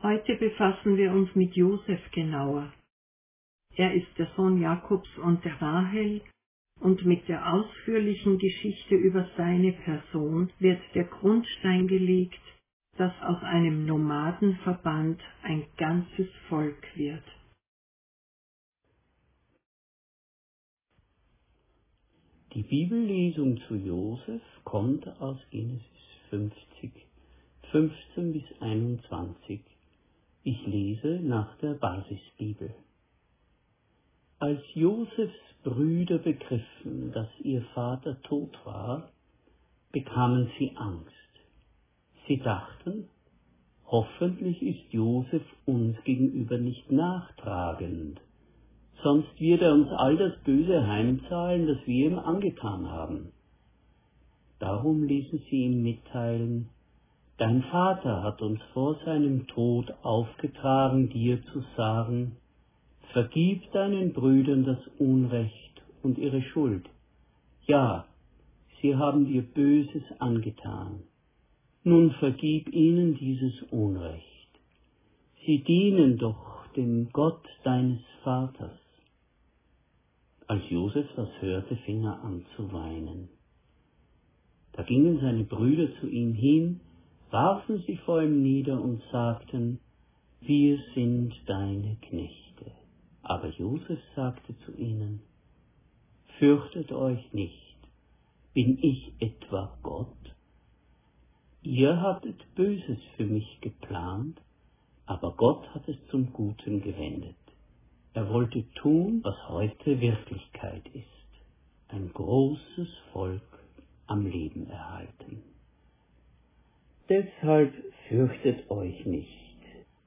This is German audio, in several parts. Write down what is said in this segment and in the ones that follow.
Heute befassen wir uns mit Josef genauer. Er ist der Sohn Jakobs und der Rahel und mit der ausführlichen Geschichte über seine Person wird der Grundstein gelegt, dass aus einem Nomadenverband ein ganzes Volk wird. Die Bibellesung zu Josef kommt aus Genesis 50, 15 bis 21. Ich lese nach der Basisbibel. Als Josefs Brüder begriffen, dass ihr Vater tot war, bekamen sie Angst. Sie dachten, hoffentlich ist Josef uns gegenüber nicht nachtragend, sonst wird er uns all das Böse heimzahlen, das wir ihm angetan haben. Darum ließen sie ihm mitteilen, Dein Vater hat uns vor seinem Tod aufgetragen, dir zu sagen, vergib deinen Brüdern das Unrecht und ihre Schuld. Ja, sie haben dir Böses angetan. Nun vergib ihnen dieses Unrecht. Sie dienen doch dem Gott deines Vaters. Als Josef das hörte, fing er an zu weinen. Da gingen seine Brüder zu ihm hin, warfen sich vor ihm nieder und sagten, wir sind deine Knechte. Aber Josef sagte zu ihnen, fürchtet euch nicht, bin ich etwa Gott? Ihr habtet Böses für mich geplant, aber Gott hat es zum Guten gewendet. Er wollte tun, was heute Wirklichkeit ist, ein großes Volk am Leben erhalten. Deshalb fürchtet euch nicht.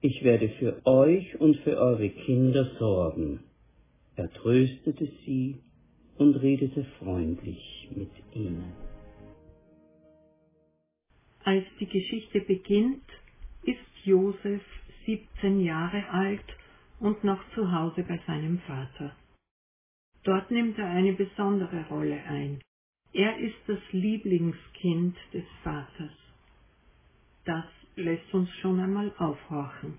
Ich werde für euch und für eure Kinder sorgen. Er tröstete sie und redete freundlich mit ihnen. Als die Geschichte beginnt, ist Josef 17 Jahre alt und noch zu Hause bei seinem Vater. Dort nimmt er eine besondere Rolle ein. Er ist das Lieblingskind des Vaters. Das lässt uns schon einmal aufhorchen.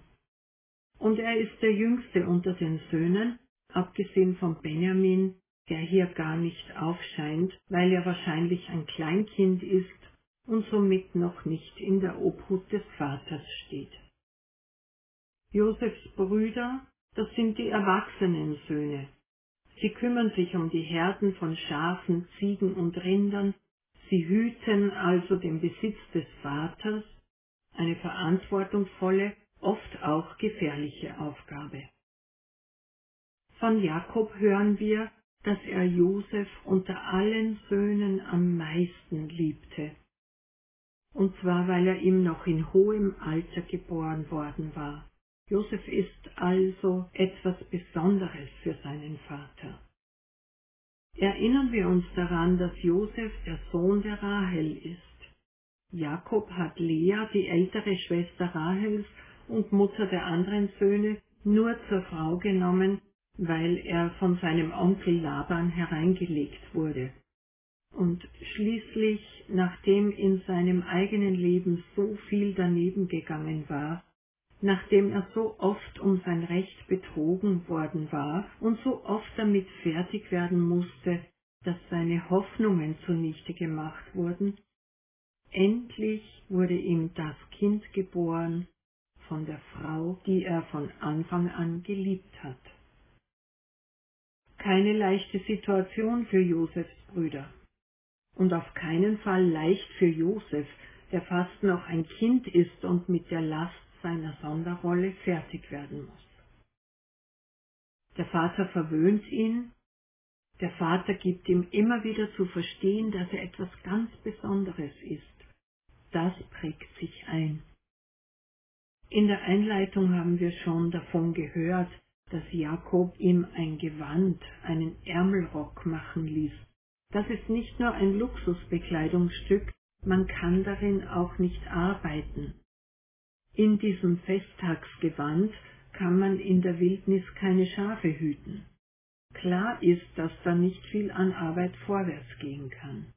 Und er ist der jüngste unter den Söhnen, abgesehen von Benjamin, der hier gar nicht aufscheint, weil er wahrscheinlich ein Kleinkind ist und somit noch nicht in der Obhut des Vaters steht. Josefs Brüder, das sind die erwachsenen Söhne. Sie kümmern sich um die Herden von Schafen, Ziegen und Rindern, sie hüten also den Besitz des Vaters eine verantwortungsvolle, oft auch gefährliche Aufgabe. Von Jakob hören wir, dass er Josef unter allen Söhnen am meisten liebte. Und zwar, weil er ihm noch in hohem Alter geboren worden war. Josef ist also etwas Besonderes für seinen Vater. Erinnern wir uns daran, dass Josef der Sohn der Rahel ist. Jakob hat Lea, die ältere Schwester Rahels und Mutter der anderen Söhne, nur zur Frau genommen, weil er von seinem Onkel Laban hereingelegt wurde. Und schließlich, nachdem in seinem eigenen Leben so viel daneben gegangen war, nachdem er so oft um sein Recht betrogen worden war und so oft damit fertig werden musste, dass seine Hoffnungen zunichte gemacht wurden, Endlich wurde ihm das Kind geboren von der Frau, die er von Anfang an geliebt hat. Keine leichte Situation für Josefs Brüder. Und auf keinen Fall leicht für Josef, der fast noch ein Kind ist und mit der Last seiner Sonderrolle fertig werden muss. Der Vater verwöhnt ihn, der Vater gibt ihm immer wieder zu verstehen, dass er etwas ganz Besonderes ist das prägt sich ein. In der Einleitung haben wir schon davon gehört, dass Jakob ihm ein Gewand, einen Ärmelrock machen ließ. Das ist nicht nur ein Luxusbekleidungsstück, man kann darin auch nicht arbeiten. In diesem Festtagsgewand kann man in der Wildnis keine Schafe hüten. Klar ist, dass da nicht viel an Arbeit vorwärts gehen kann.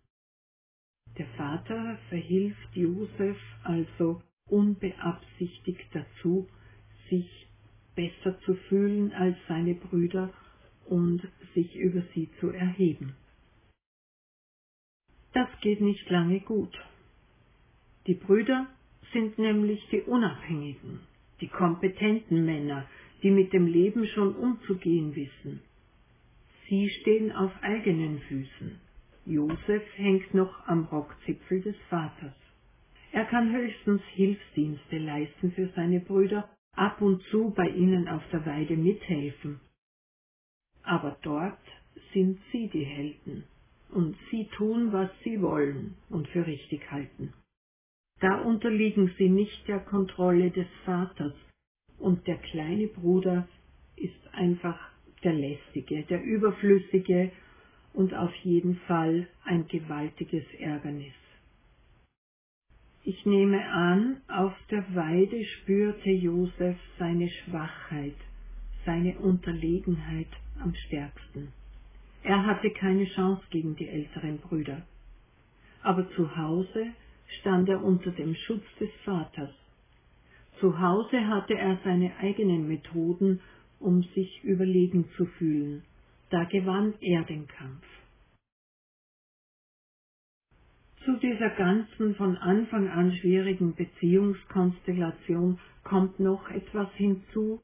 Der Vater verhilft Josef also unbeabsichtigt dazu, sich besser zu fühlen als seine Brüder und sich über sie zu erheben. Das geht nicht lange gut. Die Brüder sind nämlich die Unabhängigen, die kompetenten Männer, die mit dem Leben schon umzugehen wissen. Sie stehen auf eigenen Füßen. Josef hängt noch am Rockzipfel des Vaters. Er kann höchstens Hilfsdienste leisten für seine Brüder, ab und zu bei ihnen auf der Weide mithelfen. Aber dort sind sie die Helden, und sie tun, was sie wollen und für richtig halten. Da unterliegen sie nicht der Kontrolle des Vaters, und der kleine Bruder ist einfach der lästige, der überflüssige und auf jeden Fall ein gewaltiges Ärgernis. Ich nehme an, auf der Weide spürte Josef seine Schwachheit, seine Unterlegenheit am stärksten. Er hatte keine Chance gegen die älteren Brüder. Aber zu Hause stand er unter dem Schutz des Vaters. Zu Hause hatte er seine eigenen Methoden, um sich überlegen zu fühlen. Da gewann er den Kampf. Zu dieser ganzen von Anfang an schwierigen Beziehungskonstellation kommt noch etwas hinzu,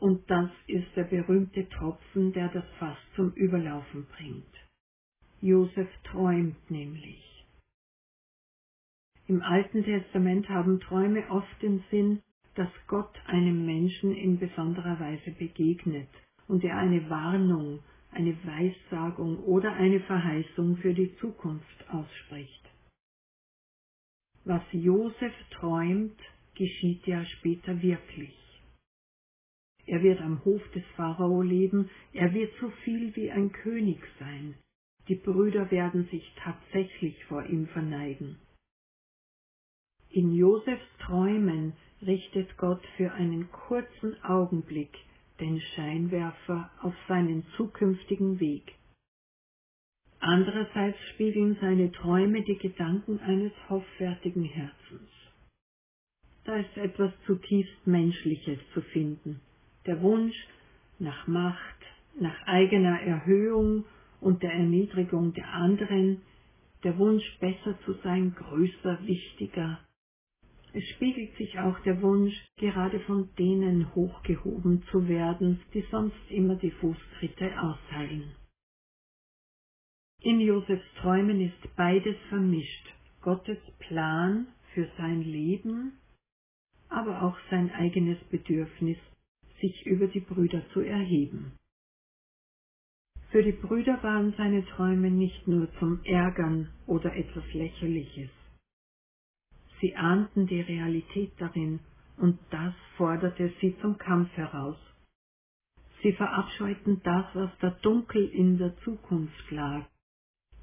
und das ist der berühmte Tropfen, der das Fass zum Überlaufen bringt. Josef träumt nämlich. Im Alten Testament haben Träume oft den Sinn, dass Gott einem Menschen in besonderer Weise begegnet und er eine Warnung, eine Weissagung oder eine Verheißung für die Zukunft ausspricht. Was Josef träumt, geschieht ja später wirklich. Er wird am Hof des Pharao leben, er wird so viel wie ein König sein. Die Brüder werden sich tatsächlich vor ihm verneigen. In Josefs Träumen richtet Gott für einen kurzen Augenblick den Scheinwerfer auf seinen zukünftigen Weg. Andererseits spiegeln seine Träume die Gedanken eines hoffärtigen Herzens. Da ist etwas zutiefst Menschliches zu finden. Der Wunsch nach Macht, nach eigener Erhöhung und der Erniedrigung der anderen, der Wunsch besser zu sein, größer, wichtiger. Es spiegelt sich auch der Wunsch, gerade von denen hochgehoben zu werden, die sonst immer die Fußtritte austeilen. In Josefs Träumen ist beides vermischt. Gottes Plan für sein Leben, aber auch sein eigenes Bedürfnis, sich über die Brüder zu erheben. Für die Brüder waren seine Träume nicht nur zum Ärgern oder etwas Lächerliches. Sie ahnten die Realität darin, und das forderte sie zum Kampf heraus. Sie verabscheuten das, was da dunkel in der Zukunft lag,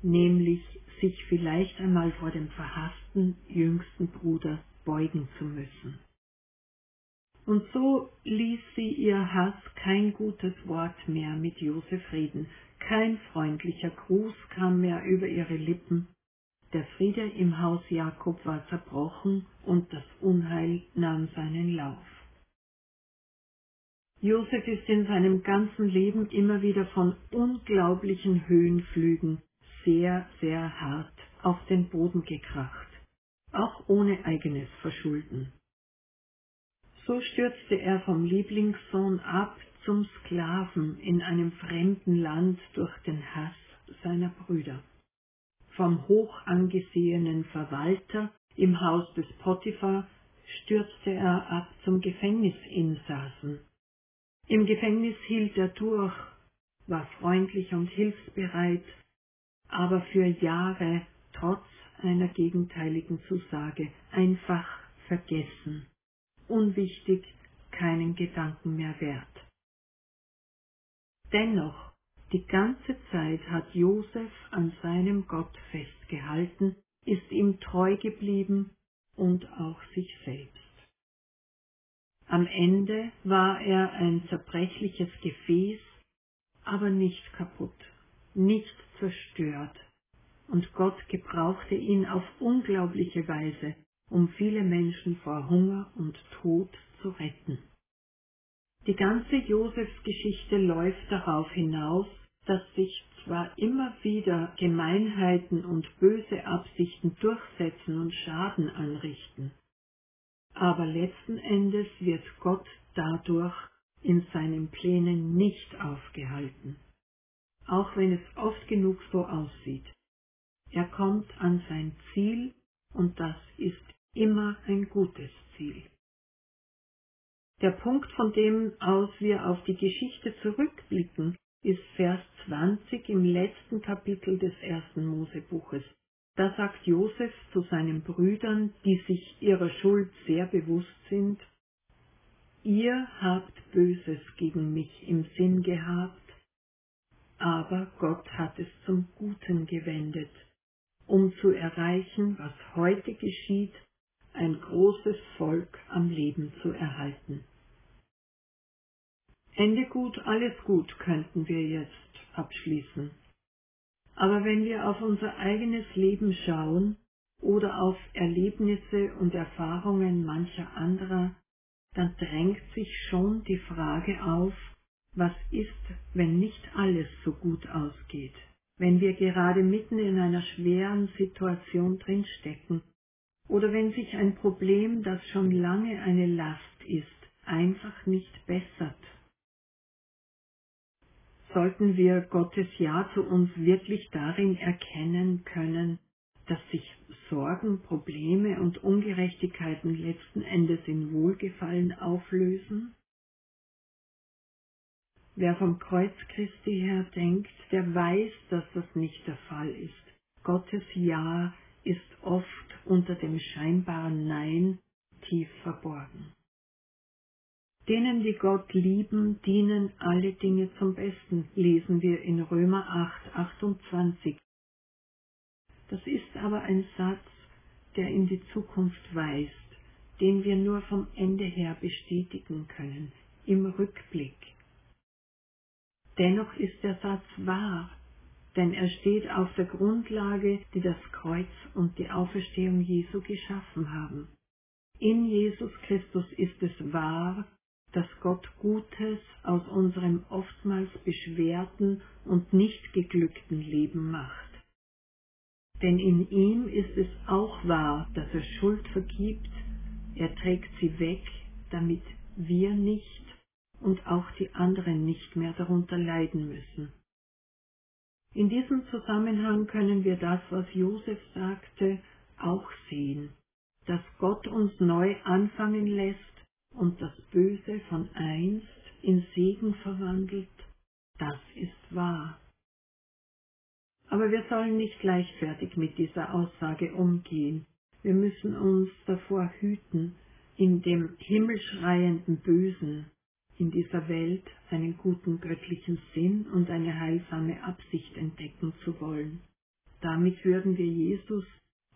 nämlich sich vielleicht einmal vor dem verhassten jüngsten Bruder beugen zu müssen. Und so ließ sie ihr Hass kein gutes Wort mehr mit Josef reden, kein freundlicher Gruß kam mehr über ihre Lippen, der Friede im Haus Jakob war zerbrochen und das Unheil nahm seinen Lauf. Josef ist in seinem ganzen Leben immer wieder von unglaublichen Höhenflügen sehr, sehr hart auf den Boden gekracht, auch ohne eigenes Verschulden. So stürzte er vom Lieblingssohn ab zum Sklaven in einem fremden Land durch den Hass seiner Brüder. Vom hoch angesehenen Verwalter im Haus des Potiphar stürzte er ab zum Gefängnisinsassen. Im Gefängnis hielt er durch, war freundlich und hilfsbereit, aber für Jahre trotz einer gegenteiligen Zusage einfach vergessen, unwichtig, keinen Gedanken mehr wert. Dennoch, die ganze Zeit hat Josef an seinem Gott festgehalten, ist ihm treu geblieben und auch sich selbst. Am Ende war er ein zerbrechliches Gefäß, aber nicht kaputt nicht zerstört. Und Gott gebrauchte ihn auf unglaubliche Weise, um viele Menschen vor Hunger und Tod zu retten. Die ganze Josefsgeschichte läuft darauf hinaus, dass sich zwar immer wieder Gemeinheiten und böse Absichten durchsetzen und Schaden anrichten, aber letzten Endes wird Gott dadurch in seinen Plänen nicht aufgehalten, auch wenn es oft genug so aussieht. Er kommt an sein Ziel und das ist immer ein gutes Ziel. Der Punkt, von dem aus wir auf die Geschichte zurückblicken, ist Vers 20 im letzten Kapitel des ersten Mosebuches. Da sagt Josef zu seinen Brüdern, die sich ihrer Schuld sehr bewusst sind, Ihr habt Böses gegen mich im Sinn gehabt, aber Gott hat es zum Guten gewendet, um zu erreichen, was heute geschieht, ein großes Volk am Leben zu erhalten. Ende gut, alles gut könnten wir jetzt abschließen. Aber wenn wir auf unser eigenes Leben schauen oder auf Erlebnisse und Erfahrungen mancher anderer, dann drängt sich schon die Frage auf, was ist, wenn nicht alles so gut ausgeht, wenn wir gerade mitten in einer schweren Situation drinstecken oder wenn sich ein Problem, das schon lange eine Last ist, einfach nicht bessert sollten wir Gottes Ja zu uns wirklich darin erkennen können, dass sich Sorgen, Probleme und Ungerechtigkeiten letzten Endes in Wohlgefallen auflösen? Wer vom Kreuz Christi her denkt, der weiß, dass das nicht der Fall ist. Gottes Ja ist oft unter dem scheinbaren Nein tief verborgen. Denen, die Gott lieben, dienen alle Dinge zum Besten, lesen wir in Römer 8, 28. Das ist aber ein Satz, der in die Zukunft weist, den wir nur vom Ende her bestätigen können, im Rückblick. Dennoch ist der Satz wahr, denn er steht auf der Grundlage, die das Kreuz und die Auferstehung Jesu geschaffen haben. In Jesus Christus ist es wahr, dass Gott Gutes aus unserem oftmals beschwerten und nicht geglückten Leben macht. Denn in ihm ist es auch wahr, dass er Schuld vergibt, er trägt sie weg, damit wir nicht und auch die anderen nicht mehr darunter leiden müssen. In diesem Zusammenhang können wir das, was Josef sagte, auch sehen, dass Gott uns neu anfangen lässt und das Böse von einst in Segen verwandelt, das ist wahr. Aber wir sollen nicht leichtfertig mit dieser Aussage umgehen. Wir müssen uns davor hüten, in dem himmelschreienden Bösen in dieser Welt einen guten göttlichen Sinn und eine heilsame Absicht entdecken zu wollen. Damit würden wir Jesus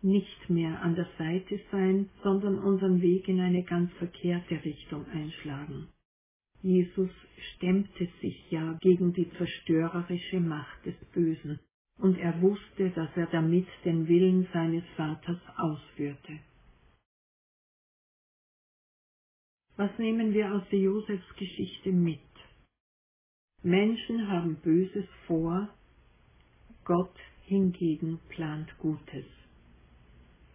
nicht mehr an der Seite sein, sondern unseren Weg in eine ganz verkehrte Richtung einschlagen. Jesus stemmte sich ja gegen die zerstörerische Macht des Bösen, und er wusste, dass er damit den Willen seines Vaters ausführte. Was nehmen wir aus der Josefsgeschichte mit? Menschen haben Böses vor, Gott hingegen plant Gutes.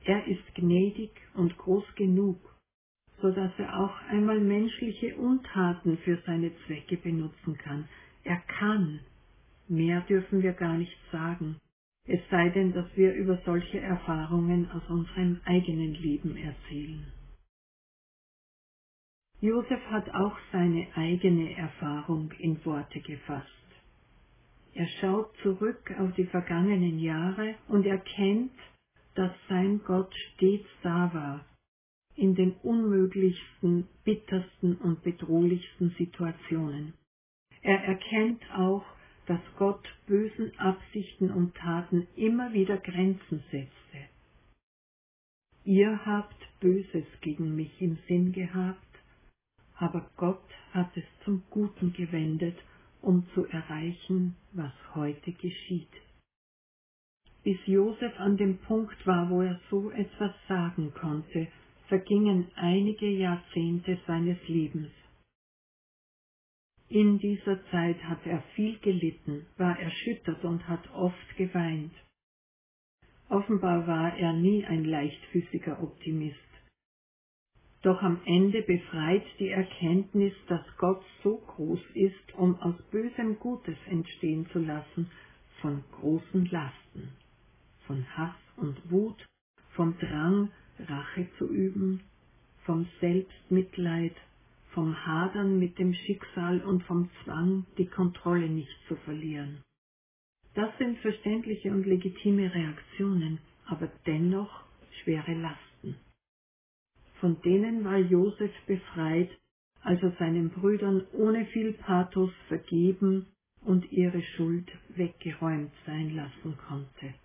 Er ist gnädig und groß genug, so dass er auch einmal menschliche Untaten für seine Zwecke benutzen kann. Er kann. Mehr dürfen wir gar nicht sagen, es sei denn, dass wir über solche Erfahrungen aus unserem eigenen Leben erzählen. Josef hat auch seine eigene Erfahrung in Worte gefasst. Er schaut zurück auf die vergangenen Jahre und erkennt, dass sein Gott stets da war, in den unmöglichsten, bittersten und bedrohlichsten Situationen. Er erkennt auch, dass Gott bösen Absichten und Taten immer wieder Grenzen setzte. Ihr habt Böses gegen mich im Sinn gehabt, aber Gott hat es zum Guten gewendet, um zu erreichen, was heute geschieht bis Josef an dem Punkt war, wo er so etwas sagen konnte, vergingen einige Jahrzehnte seines Lebens. In dieser Zeit hat er viel gelitten, war erschüttert und hat oft geweint. Offenbar war er nie ein leichtfüßiger Optimist. Doch am Ende befreit die Erkenntnis, dass Gott so groß ist, um aus Bösem Gutes entstehen zu lassen, von großen Lasten, von Hass und Wut, vom Drang, Rache zu üben, vom Selbstmitleid, vom Hadern mit dem Schicksal und vom Zwang, die Kontrolle nicht zu verlieren. Das sind verständliche und legitime Reaktionen, aber dennoch schwere Lasten. Von denen war Josef befreit, als er seinen Brüdern ohne viel Pathos vergeben und ihre Schuld weggeräumt sein lassen konnte.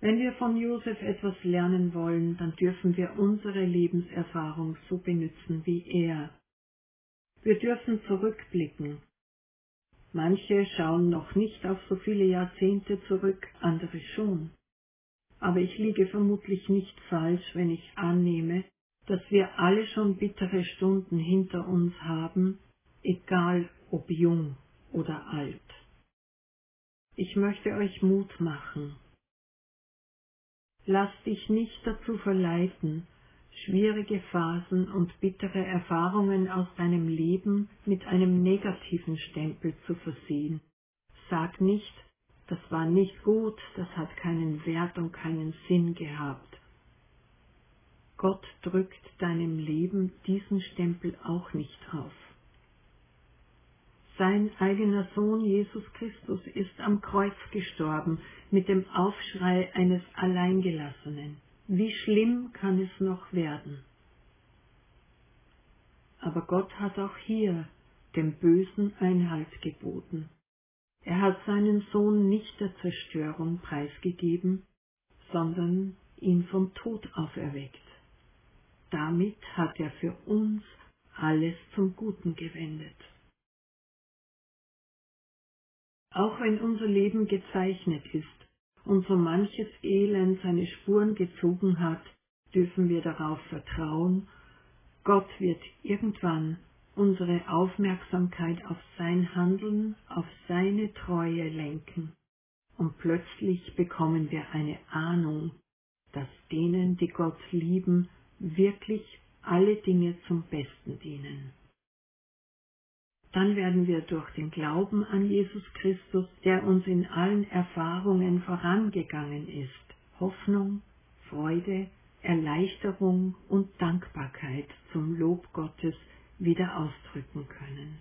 Wenn wir von Josef etwas lernen wollen, dann dürfen wir unsere Lebenserfahrung so benutzen wie er. Wir dürfen zurückblicken. Manche schauen noch nicht auf so viele Jahrzehnte zurück, andere schon. Aber ich liege vermutlich nicht falsch, wenn ich annehme, dass wir alle schon bittere Stunden hinter uns haben, egal ob jung oder alt. Ich möchte euch Mut machen, Lass dich nicht dazu verleiten, schwierige Phasen und bittere Erfahrungen aus deinem Leben mit einem negativen Stempel zu versehen. Sag nicht, das war nicht gut, das hat keinen Wert und keinen Sinn gehabt. Gott drückt deinem Leben diesen Stempel auch nicht auf. Sein eigener Sohn Jesus Christus ist am Kreuz gestorben mit dem Aufschrei eines Alleingelassenen. Wie schlimm kann es noch werden? Aber Gott hat auch hier dem Bösen Einhalt geboten. Er hat seinen Sohn nicht der Zerstörung preisgegeben, sondern ihn vom Tod auferweckt. Damit hat er für uns alles zum Guten gewendet. Auch wenn unser Leben gezeichnet ist und so manches Elend seine Spuren gezogen hat, dürfen wir darauf vertrauen, Gott wird irgendwann unsere Aufmerksamkeit auf sein Handeln, auf seine Treue lenken. Und plötzlich bekommen wir eine Ahnung, dass denen, die Gott lieben, wirklich alle Dinge zum Besten dienen dann werden wir durch den Glauben an Jesus Christus, der uns in allen Erfahrungen vorangegangen ist, Hoffnung, Freude, Erleichterung und Dankbarkeit zum Lob Gottes wieder ausdrücken können.